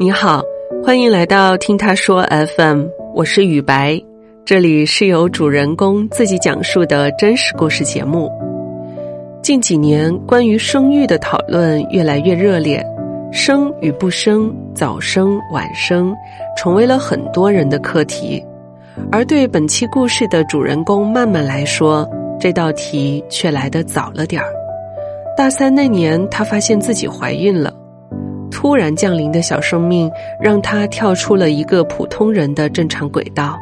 你好，欢迎来到听他说 FM，我是雨白，这里是由主人公自己讲述的真实故事节目。近几年，关于生育的讨论越来越热烈，生与不生、早生晚生，成为了很多人的课题。而对本期故事的主人公曼曼来说，这道题却来得早了点儿。大三那年，她发现自己怀孕了。突然降临的小生命，让他跳出了一个普通人的正常轨道。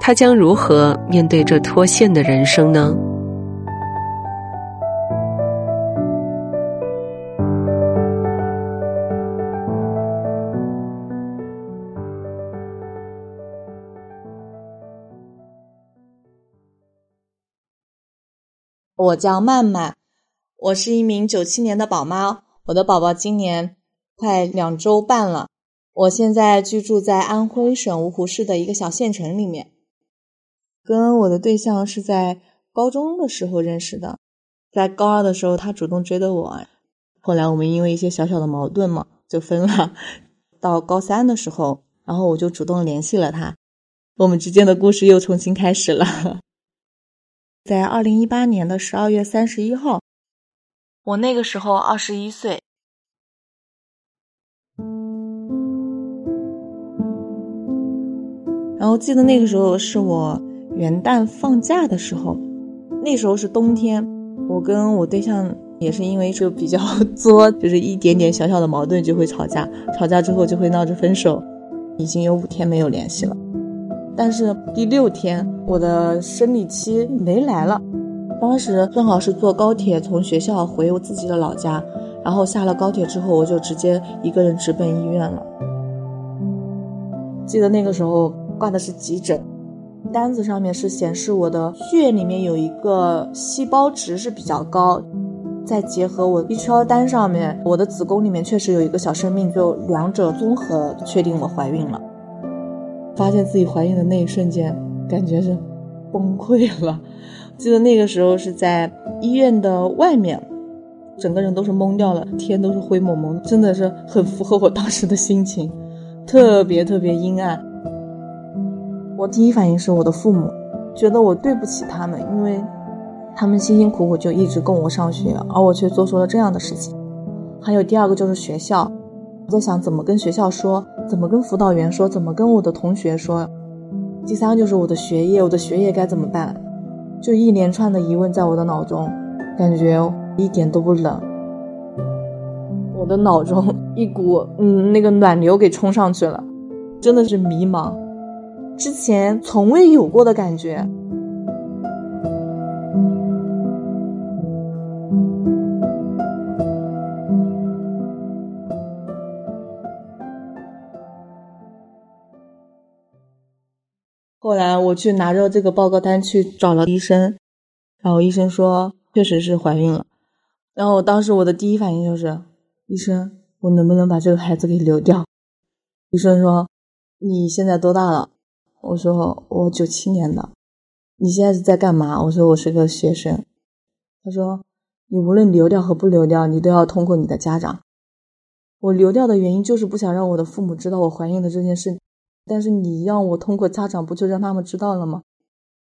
他将如何面对这脱线的人生呢？我叫曼曼，我是一名九七年的宝妈，我的宝宝今年快两周半了。我现在居住在安徽省芜湖市的一个小县城里面，跟我的对象是在高中的时候认识的，在高二的时候他主动追的我，后来我们因为一些小小的矛盾嘛就分了。到高三的时候，然后我就主动联系了他，我们之间的故事又重新开始了。在二零一八年的十二月三十一号，我那个时候二十一岁。然后记得那个时候是我元旦放假的时候，那时候是冬天，我跟我对象也是因为就比较作，就是一点点小小的矛盾就会吵架，吵架之后就会闹着分手，已经有五天没有联系了。但是第六天，我的生理期没来了。当时正好是坐高铁从学校回我自己的老家，然后下了高铁之后，我就直接一个人直奔医院了。记得那个时候挂的是急诊，单子上面是显示我的血里面有一个细胞值是比较高，再结合我 B 超单上面我的子宫里面确实有一个小生命，就两者综合确定我怀孕了。发现自己怀孕的那一瞬间，感觉是崩溃了。记得那个时候是在医院的外面，整个人都是懵掉了，天都是灰蒙蒙，真的是很符合我当时的心情，特别特别阴暗。我第一反应是我的父母，觉得我对不起他们，因为他们辛辛苦苦就一直供我上学，而我却做出了这样的事情。还有第二个就是学校。我在想怎么跟学校说，怎么跟辅导员说，怎么跟我的同学说。第三个就是我的学业，我的学业该怎么办？就一连串的疑问在我的脑中，感觉一点都不冷。我的脑中 一股嗯那个暖流给冲上去了，真的是迷茫，之前从未有过的感觉。后来我去拿着这个报告单去找了医生，然后医生说确实是怀孕了。然后当时我的第一反应就是，医生，我能不能把这个孩子给流掉？医生说你现在多大了？我说我九七年的。你现在是在干嘛？我说我是个学生。他说你无论流掉和不流掉，你都要通过你的家长。我流掉的原因就是不想让我的父母知道我怀孕的这件事。但是你让我通过家长，不就让他们知道了吗？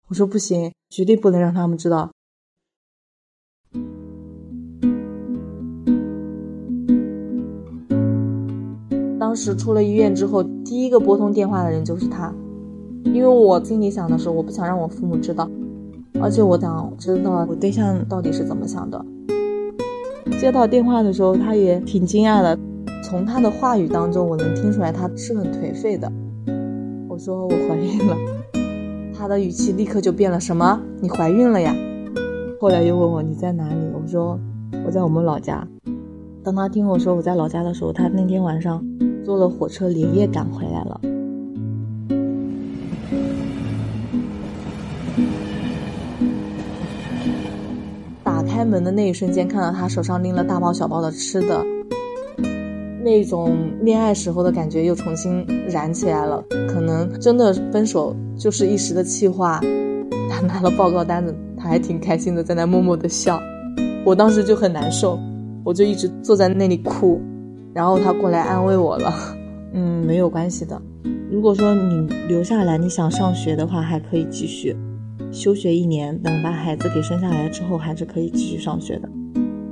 我说不行，绝对不能让他们知道。当时出了医院之后，第一个拨通电话的人就是他，因为我心里想的是，我不想让我父母知道，而且我想知道我对象到底是怎么想的。接到电话的时候，他也挺惊讶的，从他的话语当中，我能听出来他是很颓废的。我说我怀孕了，他的语气立刻就变了。什么？你怀孕了呀？后来又问我你在哪里？我说我在我们老家。当他听我说我在老家的时候，他那天晚上坐了火车连夜赶回来了。开门的那一瞬间，看到他手上拎了大包小包的吃的。那种恋爱时候的感觉又重新燃起来了，可能真的分手就是一时的气话。他拿了报告单子，他还挺开心的，在那默默的笑。我当时就很难受，我就一直坐在那里哭。然后他过来安慰我了，嗯，没有关系的。如果说你留下来，你想上学的话，还可以继续休学一年，等把孩子给生下来之后，还是可以继续上学的。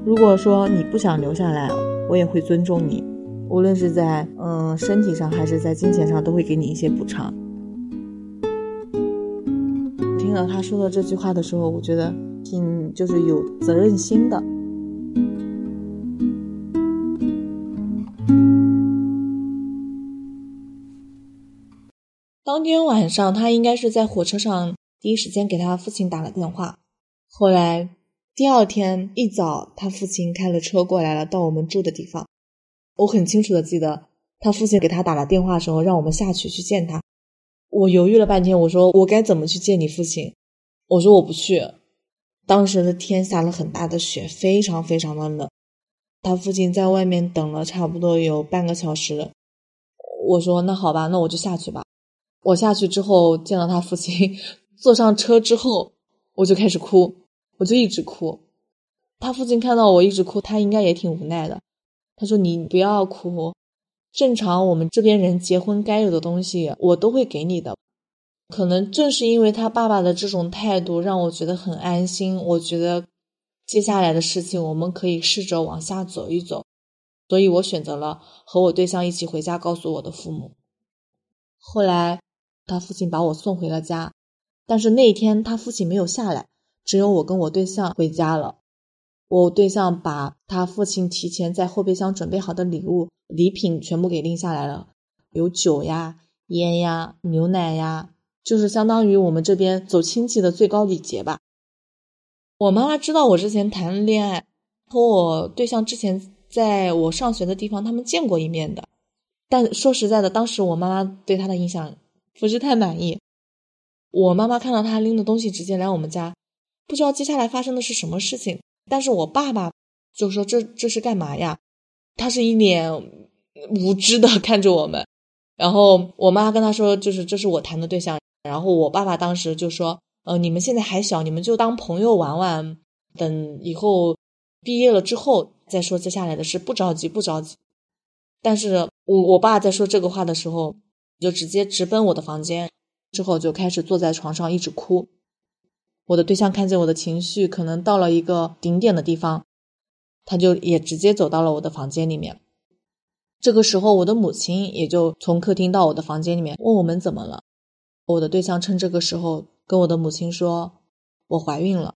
如果说你不想留下来，我也会尊重你，无论是在嗯身体上还是在金钱上，都会给你一些补偿。听到他说的这句话的时候，我觉得挺就是有责任心的。当天晚上，他应该是在火车上第一时间给他父亲打了电话。后来第二天一早，他父亲开了车过来了，到我们住的地方。我很清楚的记得，他父亲给他打了电话的时候，让我们下去去见他。我犹豫了半天，我说我该怎么去见你父亲？我说我不去。当时的天下了很大的雪，非常非常的冷。他父亲在外面等了差不多有半个小时。我说那好吧，那我就下去吧。我下去之后见到他父亲，坐上车之后，我就开始哭，我就一直哭。他父亲看到我一直哭，他应该也挺无奈的。他说：“你不要哭，正常我们这边人结婚该有的东西，我都会给你的。可能正是因为他爸爸的这种态度，让我觉得很安心。我觉得接下来的事情我们可以试着往下走一走，所以我选择了和我对象一起回家，告诉我的父母。后来。”他父亲把我送回了家，但是那一天他父亲没有下来，只有我跟我对象回家了。我对象把他父亲提前在后备箱准备好的礼物礼品全部给拎下来了，有酒呀、烟呀、牛奶呀，就是相当于我们这边走亲戚的最高礼节吧。我妈妈知道我之前谈恋爱，和我对象之前在我上学的地方他们见过一面的，但说实在的，当时我妈妈对他的印象。不是太满意，我妈妈看到他拎的东西直接来我们家，不知道接下来发生的是什么事情。但是我爸爸就说：“这这是干嘛呀？”他是一脸无知的 看着我们。然后我妈跟他说：“就是这是我谈的对象。”然后我爸爸当时就说：“呃，你们现在还小，你们就当朋友玩玩，等以后毕业了之后再说接下来的事，不着急，不着急。”但是我我爸在说这个话的时候。就直接直奔我的房间，之后就开始坐在床上一直哭。我的对象看见我的情绪可能到了一个顶点的地方，他就也直接走到了我的房间里面。这个时候，我的母亲也就从客厅到我的房间里面问我们怎么了。我的对象趁这个时候跟我的母亲说：“我怀孕了。”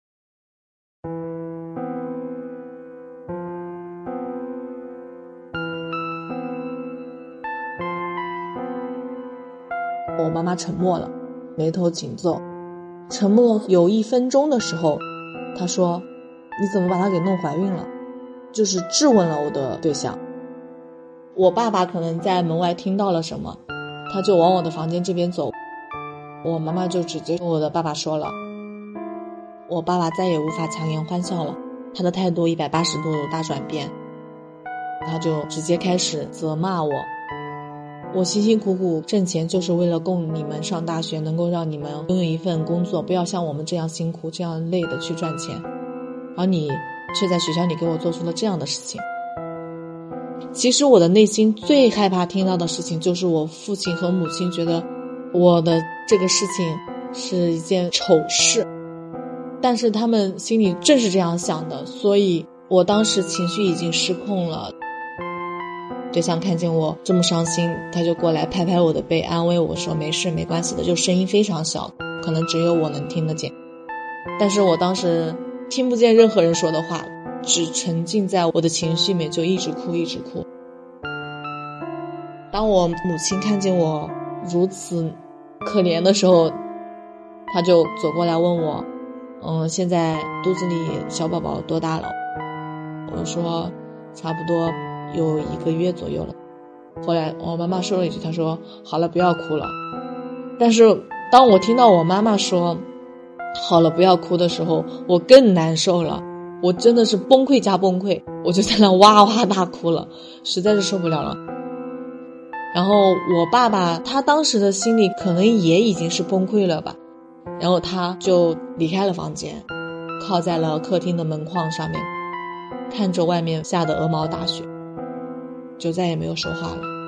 妈妈沉默了，眉头紧皱。沉默有一分钟的时候，她说：“你怎么把她给弄怀孕了？”就是质问了我的对象。我爸爸可能在门外听到了什么，他就往我的房间这边走。我妈妈就直接跟我的爸爸说了。我爸爸再也无法强颜欢笑了，他的态度一百八十度大转变，他就直接开始责骂我。我辛辛苦苦挣钱，就是为了供你们上大学，能够让你们拥有一份工作，不要像我们这样辛苦、这样累的去赚钱，而你却在学校里给我做出了这样的事情。其实我的内心最害怕听到的事情，就是我父亲和母亲觉得我的这个事情是一件丑事，但是他们心里正是这样想的，所以我当时情绪已经失控了。对象看见我这么伤心，他就过来拍拍我的背，安慰我说：“没事，没关系的。”就声音非常小，可能只有我能听得见。但是我当时听不见任何人说的话，只沉浸在我的情绪里面，就一直哭，一直哭。当我母亲看见我如此可怜的时候，她就走过来问我：“嗯，现在肚子里小宝宝多大了？”我说：“差不多。”有一个月左右了，后来我妈妈说了一句：“她说好了，不要哭了。”但是当我听到我妈妈说“好了，不要哭”的时候，我更难受了，我真的是崩溃加崩溃，我就在那哇哇大哭了，实在是受不了了。然后我爸爸他当时的心里可能也已经是崩溃了吧，然后他就离开了房间，靠在了客厅的门框上面，看着外面下的鹅毛大雪。就再也没有说话了。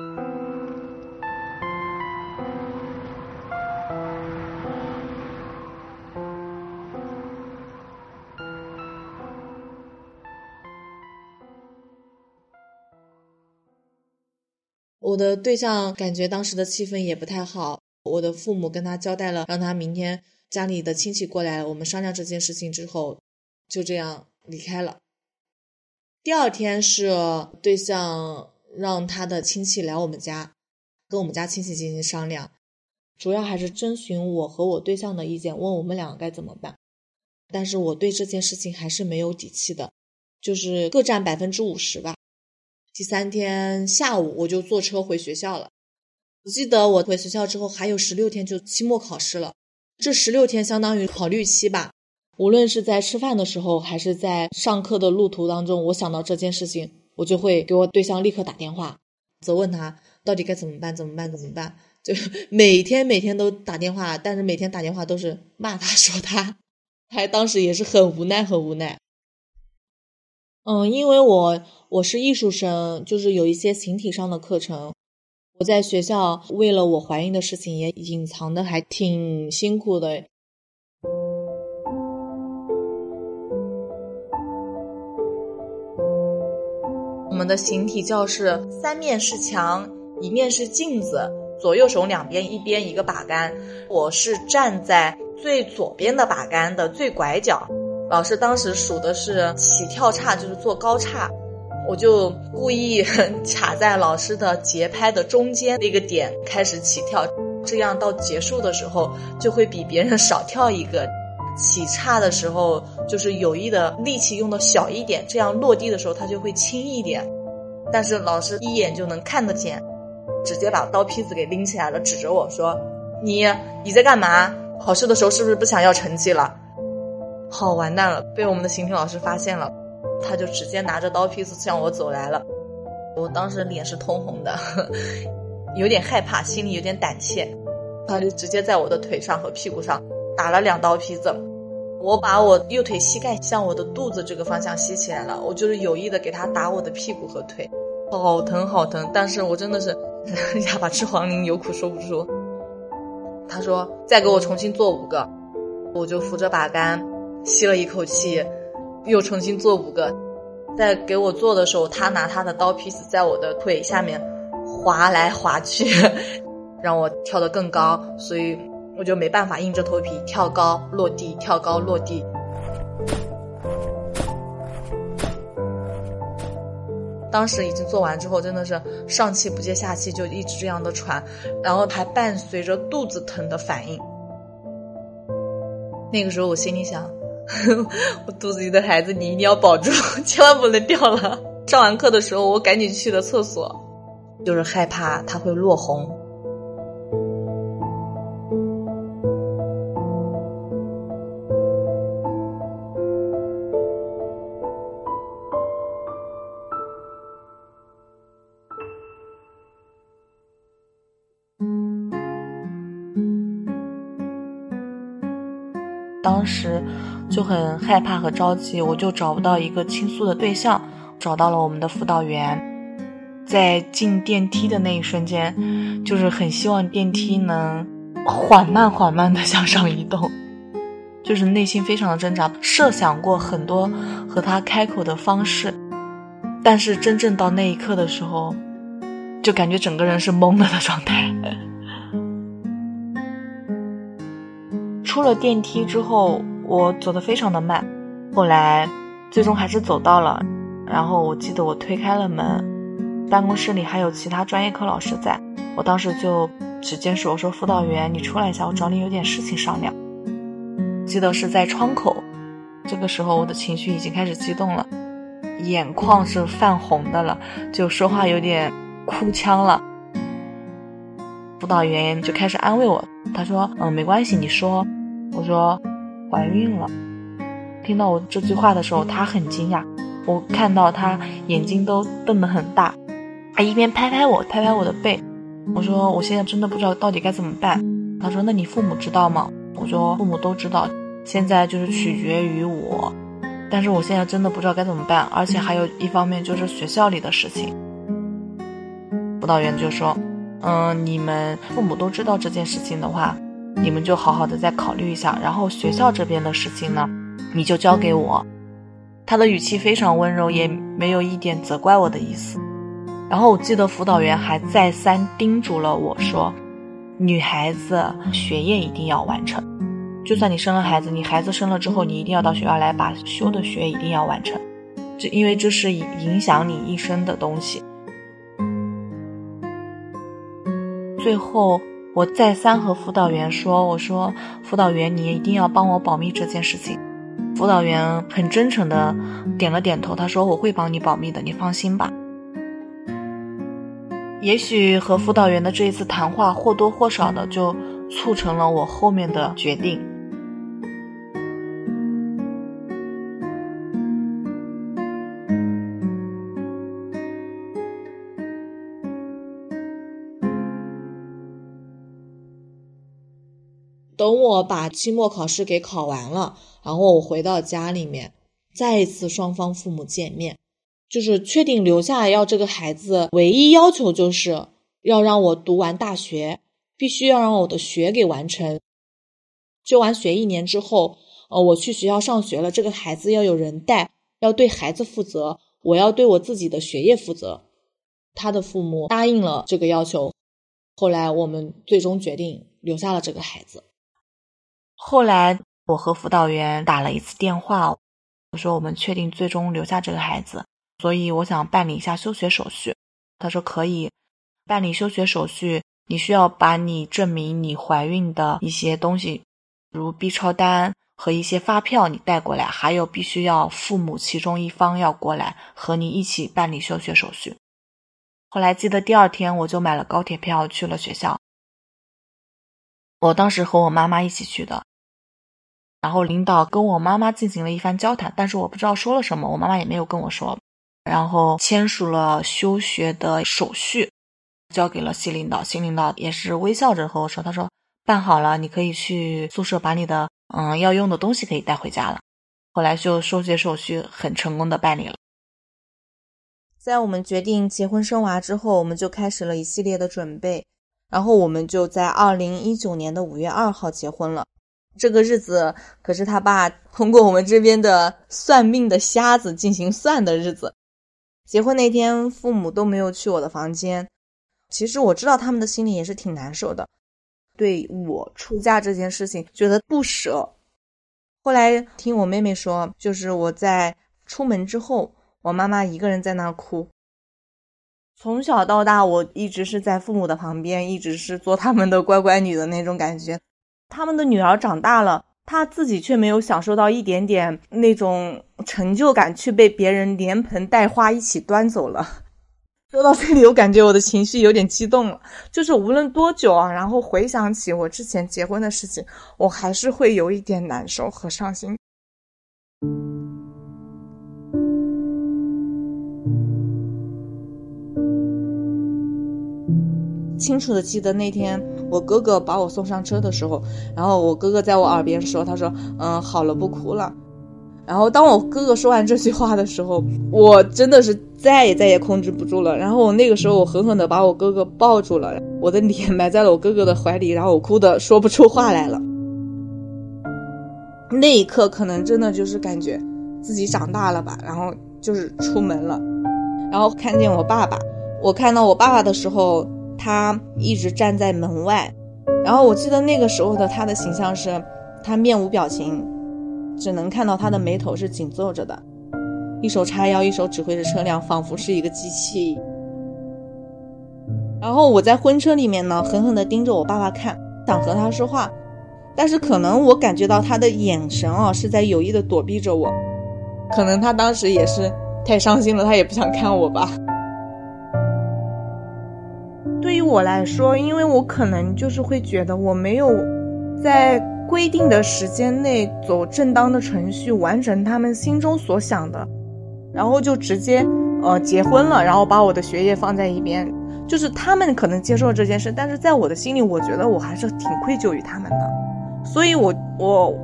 我的对象感觉当时的气氛也不太好我的父母跟他交代了让他明天家里的亲戚过来我们商量这件事情之后就这样离开了。第二天是对象让他的亲戚来我们家，跟我们家亲戚进行商量，主要还是征询我和我对象的意见，问我们两个该怎么办。但是我对这件事情还是没有底气的，就是各占百分之五十吧。第三天下午我就坐车回学校了。我记得我回学校之后还有十六天就期末考试了，这十六天相当于考虑期吧。无论是在吃饭的时候，还是在上课的路途当中，我想到这件事情，我就会给我对象立刻打电话，责问他到底该怎么办，怎么办，怎么办？就 每天每天都打电话，但是每天打电话都是骂他 说他，还当时也是很无奈，很无奈。嗯，因为我我是艺术生，就是有一些形体上的课程，我在学校为了我怀孕的事情也隐藏的还挺辛苦的。我们的形体教室三面是墙，一面是镜子，左右手两边一边一个把杆，我是站在最左边的把杆的最拐角。老师当时数的是起跳叉，就是做高叉，我就故意 卡在老师的节拍的中间那个点开始起跳，这样到结束的时候就会比别人少跳一个。起叉的时候就是有意的力气用的小一点，这样落地的时候它就会轻一点。但是老师一眼就能看得见，直接把刀坯子给拎起来了，指着我说：“你你在干嘛？考试的时候是不是不想要成绩了？”好完蛋了，被我们的形体老师发现了，他就直接拿着刀坯子向我走来了。我当时脸是通红的，有点害怕，心里有点胆怯。他就直接在我的腿上和屁股上打了两刀皮子。我把我右腿膝盖向我的肚子这个方向吸起来了，我就是有意的给他打我的屁股和腿，好疼好疼。但是我真的是 哑巴吃黄连，有苦说不出。他说再给我重新做五个，我就扶着把杆。吸了一口气，又重新做五个。在给我做的时候，他拿他的刀坯子在我的腿下面划来划去，让我跳得更高，所以我就没办法硬着头皮跳高落地，跳高落地。当时已经做完之后，真的是上气不接下气，就一直这样的喘，然后还伴随着肚子疼的反应。那个时候我心里想。我肚子里的孩子，你一定要保住，千万不能掉了。上完课的时候，我赶紧去了厕所，就是害怕它会落红。害怕和着急，我就找不到一个倾诉的对象，找到了我们的辅导员。在进电梯的那一瞬间，就是很希望电梯能缓慢缓慢的向上移动，就是内心非常的挣扎，设想过很多和他开口的方式，但是真正到那一刻的时候，就感觉整个人是懵了的状态。出了电梯之后。我走得非常的慢，后来最终还是走到了。然后我记得我推开了门，办公室里还有其他专业课老师在。我当时就直接说：“我说辅导员，你出来一下，我找你有点事情商量。”记得是在窗口。这个时候我的情绪已经开始激动了，眼眶是泛红的了，就说话有点哭腔了。辅导员就开始安慰我，他说：“嗯，没关系，你说。”我说。怀孕了，听到我这句话的时候，他很惊讶。我看到他眼睛都瞪得很大，他一边拍拍我，拍拍我的背。我说：“我现在真的不知道到底该怎么办。”他说：“那你父母知道吗？”我说：“父母都知道，现在就是取决于我。但是我现在真的不知道该怎么办，而且还有一方面就是学校里的事情。”辅导员就说：“嗯，你们父母都知道这件事情的话。”你们就好好的再考虑一下，然后学校这边的事情呢，你就交给我。他的语气非常温柔，也没有一点责怪我的意思。然后我记得辅导员还再三叮嘱了我说，女孩子学业一定要完成，就算你生了孩子，你孩子生了之后，你一定要到学校来把修的学一定要完成，这因为这是影响你一生的东西。最后，我再三和辅导员说：“我说，辅导员，你一定要帮我保密这件事情。”辅导员很真诚的点了点头，他说：“我会帮你保密的，你放心吧。”也许和辅导员的这一次谈话或多或少的就促成了我后面的决定。等我把期末考试给考完了，然后我回到家里面，再一次双方父母见面，就是确定留下要这个孩子，唯一要求就是要让我读完大学，必须要让我的学给完成。就完学一年之后，呃，我去学校上学了，这个孩子要有人带，要对孩子负责，我要对我自己的学业负责。他的父母答应了这个要求，后来我们最终决定留下了这个孩子。后来我和辅导员打了一次电话，我说我们确定最终留下这个孩子，所以我想办理一下休学手续。他说可以办理休学手续，你需要把你证明你怀孕的一些东西，如 B 超单和一些发票你带过来，还有必须要父母其中一方要过来和你一起办理休学手续。后来记得第二天我就买了高铁票去了学校，我当时和我妈妈一起去的。然后领导跟我妈妈进行了一番交谈，但是我不知道说了什么，我妈妈也没有跟我说。然后签署了休学的手续，交给了系领导。系领导也是微笑着和我说：“他说办好了，你可以去宿舍把你的嗯要用的东西可以带回家了。”后来就休学手续很成功的办理了。在我们决定结婚生娃之后，我们就开始了一系列的准备，然后我们就在二零一九年的五月二号结婚了。这个日子可是他爸通过我们这边的算命的瞎子进行算的日子。结婚那天，父母都没有去我的房间。其实我知道他们的心里也是挺难受的，对我出嫁这件事情觉得不舍。后来听我妹妹说，就是我在出门之后，我妈妈一个人在那哭。从小到大，我一直是在父母的旁边，一直是做他们的乖乖女的那种感觉。他们的女儿长大了，他自己却没有享受到一点点那种成就感，却被别人连盆带花一起端走了。说到这里，我感觉我的情绪有点激动了。就是无论多久啊，然后回想起我之前结婚的事情，我还是会有一点难受和伤心。清楚的记得那天。我哥哥把我送上车的时候，然后我哥哥在我耳边说：“他说，嗯，好了，不哭了。”然后当我哥哥说完这句话的时候，我真的是再也再也控制不住了。然后我那个时候，我狠狠的把我哥哥抱住了，我的脸埋在了我哥哥的怀里，然后我哭的说不出话来了。那一刻，可能真的就是感觉自己长大了吧。然后就是出门了，然后看见我爸爸，我看到我爸爸的时候。他一直站在门外，然后我记得那个时候的他的形象是，他面无表情，只能看到他的眉头是紧皱着的，一手叉腰，一手指挥着车辆，仿佛是一个机器。然后我在婚车里面呢，狠狠地盯着我爸爸看，想和他说话，但是可能我感觉到他的眼神啊是在有意的躲避着我，可能他当时也是太伤心了，他也不想看我吧。对于我来说，因为我可能就是会觉得我没有在规定的时间内走正当的程序，完成他们心中所想的，然后就直接呃结婚了，然后把我的学业放在一边，就是他们可能接受这件事，但是在我的心里，我觉得我还是挺愧疚于他们的，所以我我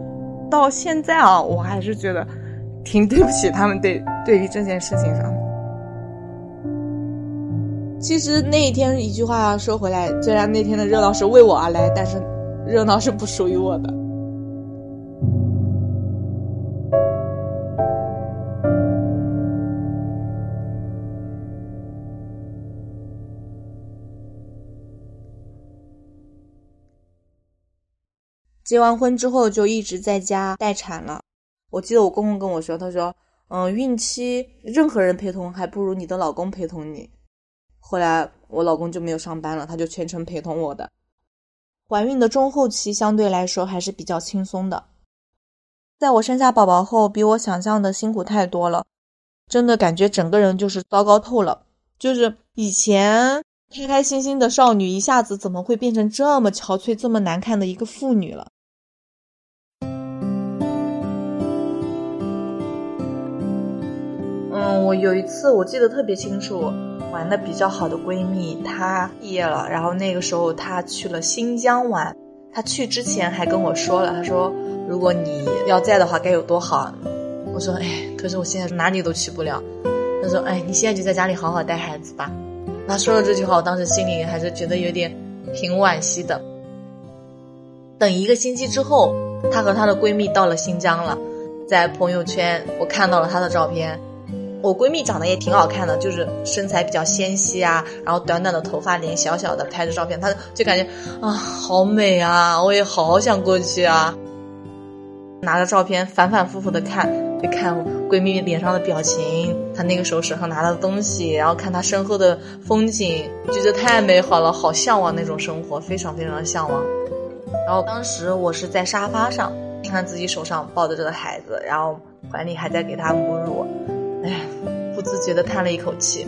到现在啊，我还是觉得挺对不起他们对对于这件事情上。其实那一天一句话说回来虽然那天的热闹是为我而来但是热闹是不属于我的。结完婚之后就一直在家待产了。我记得我公公跟我说他说嗯孕期任何人陪同还不如你的老公陪同你。后来我老公就没有上班了，他就全程陪同我的。怀孕的中后期相对来说还是比较轻松的。在我生下宝宝后，比我想象的辛苦太多了，真的感觉整个人就是糟糕透了。就是以前开开心心的少女，一下子怎么会变成这么憔悴、这么难看的一个妇女了？嗯，我有一次我记得特别清楚，玩的比较好的闺蜜她毕业了，然后那个时候她去了新疆玩。她去之前还跟我说了，她说如果你要在的话该有多好。我说哎，可是我现在哪里都去不了。她说哎，你现在就在家里好好带孩子吧。她说了这句话，我当时心里还是觉得有点挺惋惜的。等一个星期之后，她和她的闺蜜到了新疆了，在朋友圈我看到了她的照片。我闺蜜长得也挺好看的，就是身材比较纤细啊，然后短短的头发，脸小小的，拍着照片，她就感觉啊，好美啊，我也好想过去啊。拿着照片反反复复的看，就看闺蜜脸上的表情，她那个时候手上拿的东西，然后看她身后的风景，觉得太美好了，好向往那种生活，非常非常的向往。然后当时我是在沙发上，看自己手上抱着这个孩子，然后怀里还在给他母乳。哎，不自觉的叹了一口气，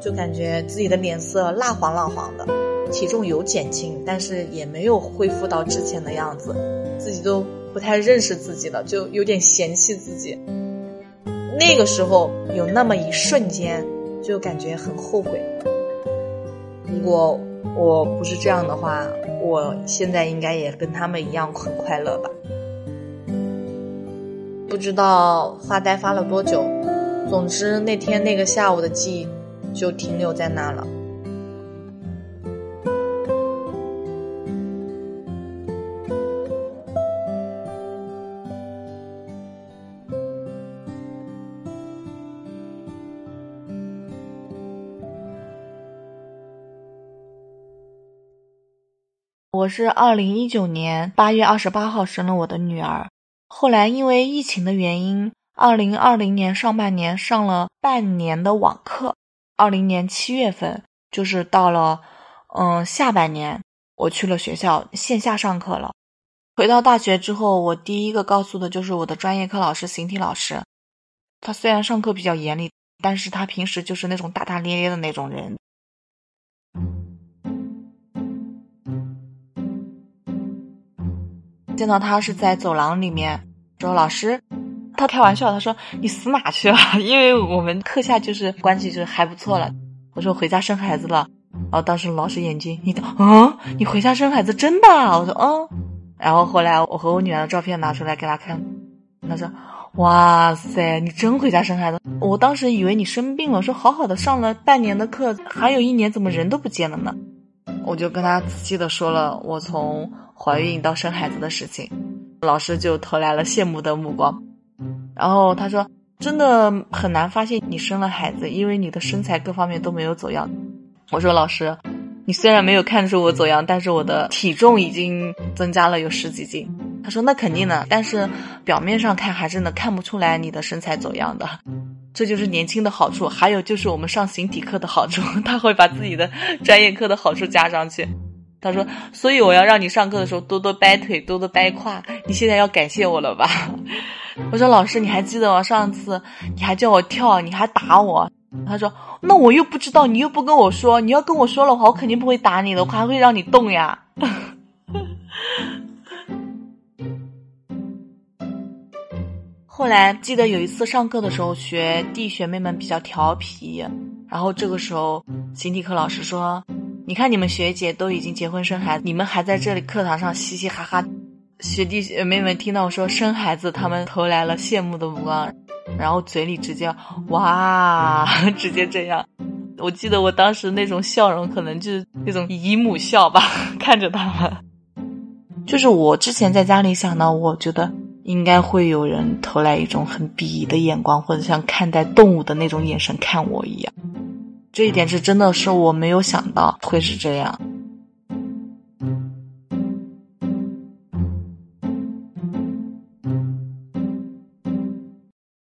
就感觉自己的脸色蜡黄蜡黄的，体重有减轻，但是也没有恢复到之前的样子，自己都不太认识自己了，就有点嫌弃自己。那个时候有那么一瞬间，就感觉很后悔。如果我不是这样的话，我现在应该也跟他们一样很快乐吧。不知道发呆发了多久。总之，那天那个下午的记忆就停留在那了。我是二零一九年八月二十八号生了我的女儿，后来因为疫情的原因。二零二零年上半年上了半年的网课，二零年七月份就是到了，嗯，下半年我去了学校线下上课了。回到大学之后，我第一个告诉的就是我的专业课老师，形体老师。他虽然上课比较严厉，但是他平时就是那种大大咧咧的那种人。见到他是在走廊里面，说老师。他开玩笑，他说：“你死哪去了？”因为我们课下就是关系就是还不错了。我说回家生孩子了，然后当时老师眼睛，你啊，你回家生孩子真的？我说嗯。然后后来我和我女儿的照片拿出来给他看，他说：“哇塞，你真回家生孩子？我当时以为你生病了，说好好的上了半年的课，还有一年怎么人都不见了呢？”我就跟他仔细的说了我从怀孕到生孩子的事情，老师就投来了羡慕的目光。然后他说：“真的很难发现你生了孩子，因为你的身材各方面都没有走样。”我说：“老师，你虽然没有看出我走样，但是我的体重已经增加了有十几斤。”他说：“那肯定的，但是表面上看还是能看不出来你的身材走样的，这就是年轻的好处。还有就是我们上形体课的好处，他会把自己的专业课的好处加上去。”他说：“所以我要让你上课的时候多多掰腿，多多掰胯。你现在要感谢我了吧？” 我说：“老师，你还记得吗上次你还叫我跳，你还打我？”他说：“那我又不知道，你又不跟我说。你要跟我说的话，我肯定不会打你的，我还会让你动呀。”后来记得有一次上课的时候，学弟学妹们比较调皮，然后这个时候形体课老师说。你看，你们学姐都已经结婚生孩子，你们还在这里课堂上嘻嘻哈哈。学弟学妹们听到我说生孩子，他们投来了羡慕的目光，然后嘴里直接哇，直接这样。我记得我当时那种笑容，可能就是那种姨母笑吧，看着他们。就是我之前在家里想到，我觉得应该会有人投来一种很鄙夷的眼光，或者像看待动物的那种眼神看我一样。这一点是真的是我没有想到会是这样。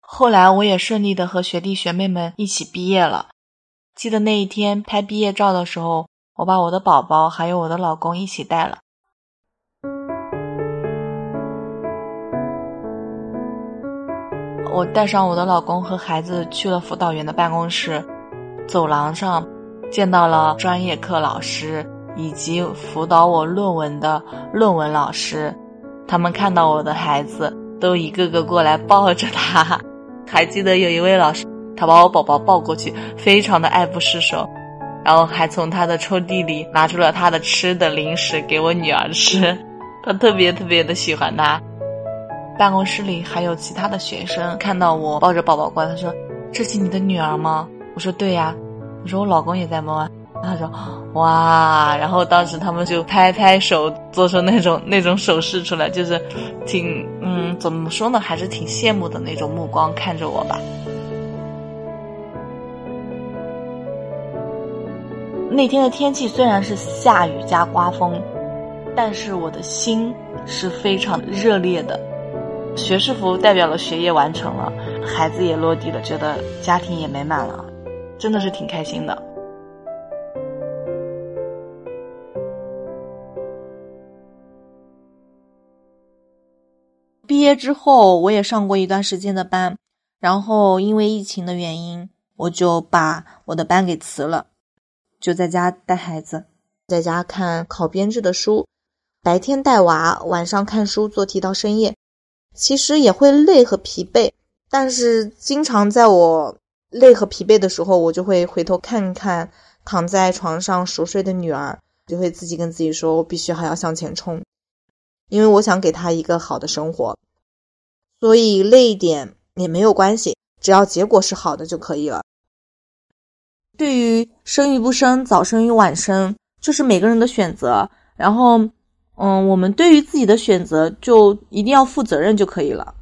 后来我也顺利的和学弟学妹们一起毕业了。记得那一天拍毕业照的时候我把我的宝宝还有我的老公一起带了。我带上我的老公和孩子去了辅导员的办公室走廊上见到了专业课老师以及辅导我论文的论文老师，他们看到我的孩子都一个个过来抱着他。还记得有一位老师，他把我宝宝抱过去，非常的爱不释手，然后还从他的抽屉里拿出了他的吃的零食给我女儿吃，他特别特别的喜欢他。办公室里还有其他的学生看到我抱着宝宝过来，他说：“这是你的女儿吗？”我说：“对呀。”我说：“我老公也在忙啊？”他说：“哇！”然后当时他们就拍拍手，做出那种那种手势出来，就是挺嗯，怎么说呢，还是挺羡慕的那种目光看着我吧。那天的天气虽然是下雨加刮风，但是我的心是非常热烈的。学士服代表了学业完成了，孩子也落地了，觉得家庭也美满了，真的是挺开心的。毕业之后，我也上过一段时间的班，然后因为疫情的原因，我就把我的班给辞了，就在家带孩子，在家看考编制的书，白天带娃，晚上看书做题到深夜。其实也会累和疲惫，但是经常在我累和疲惫的时候，我就会回头看看躺在床上熟睡的女儿，就会自己跟自己说：“我必须还要向前冲，因为我想给她一个好的生活。”所以累一点也没有关系，只要结果是好的就可以了。对于生与不生，早生与晚生，这是每个人的选择。然后。嗯，我们对于自己的选择就一定要负责任就可以了。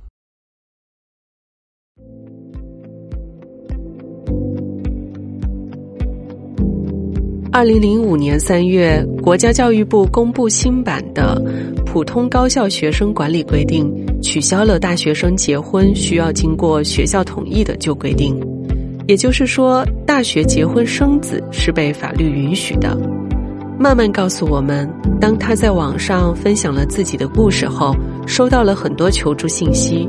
二零零五年三月，国家教育部公布新版的《普通高校学生管理规定》，取消了大学生结婚需要经过学校同意的旧规定，也就是说，大学结婚生子是被法律允许的。慢慢告诉我们，当他在网上分享了自己的故事后，收到了很多求助信息。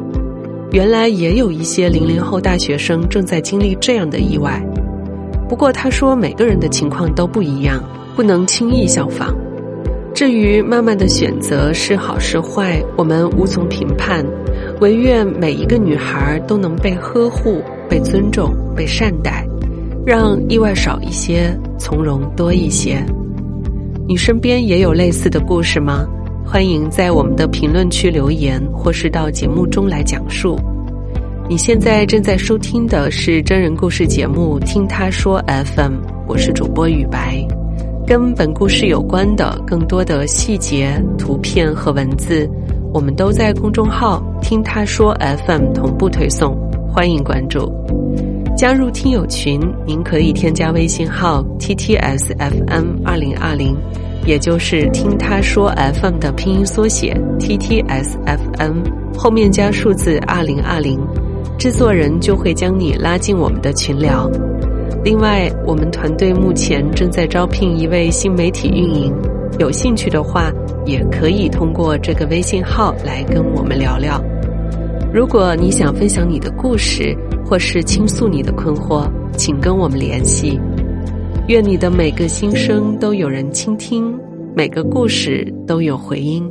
原来也有一些零零后大学生正在经历这样的意外。不过他说，每个人的情况都不一样，不能轻易效仿。至于妈妈的选择是好是坏，我们无从评判。唯愿每一个女孩都能被呵护、被尊重、被善待，让意外少一些，从容多一些。你身边也有类似的故事吗？欢迎在我们的评论区留言，或是到节目中来讲述。你现在正在收听的是真人故事节目《听他说 FM》，我是主播雨白。跟本故事有关的更多的细节、图片和文字，我们都在公众号“听他说 FM” 同步推送，欢迎关注。加入听友群，您可以添加微信号 t t s f m 二零二零，也就是听他说 FM 的拼音缩写 t t s f m，后面加数字二零二零，制作人就会将你拉进我们的群聊。另外，我们团队目前正在招聘一位新媒体运营，有兴趣的话，也可以通过这个微信号来跟我们聊聊。如果你想分享你的故事。或是倾诉你的困惑，请跟我们联系。愿你的每个心声都有人倾听，每个故事都有回音。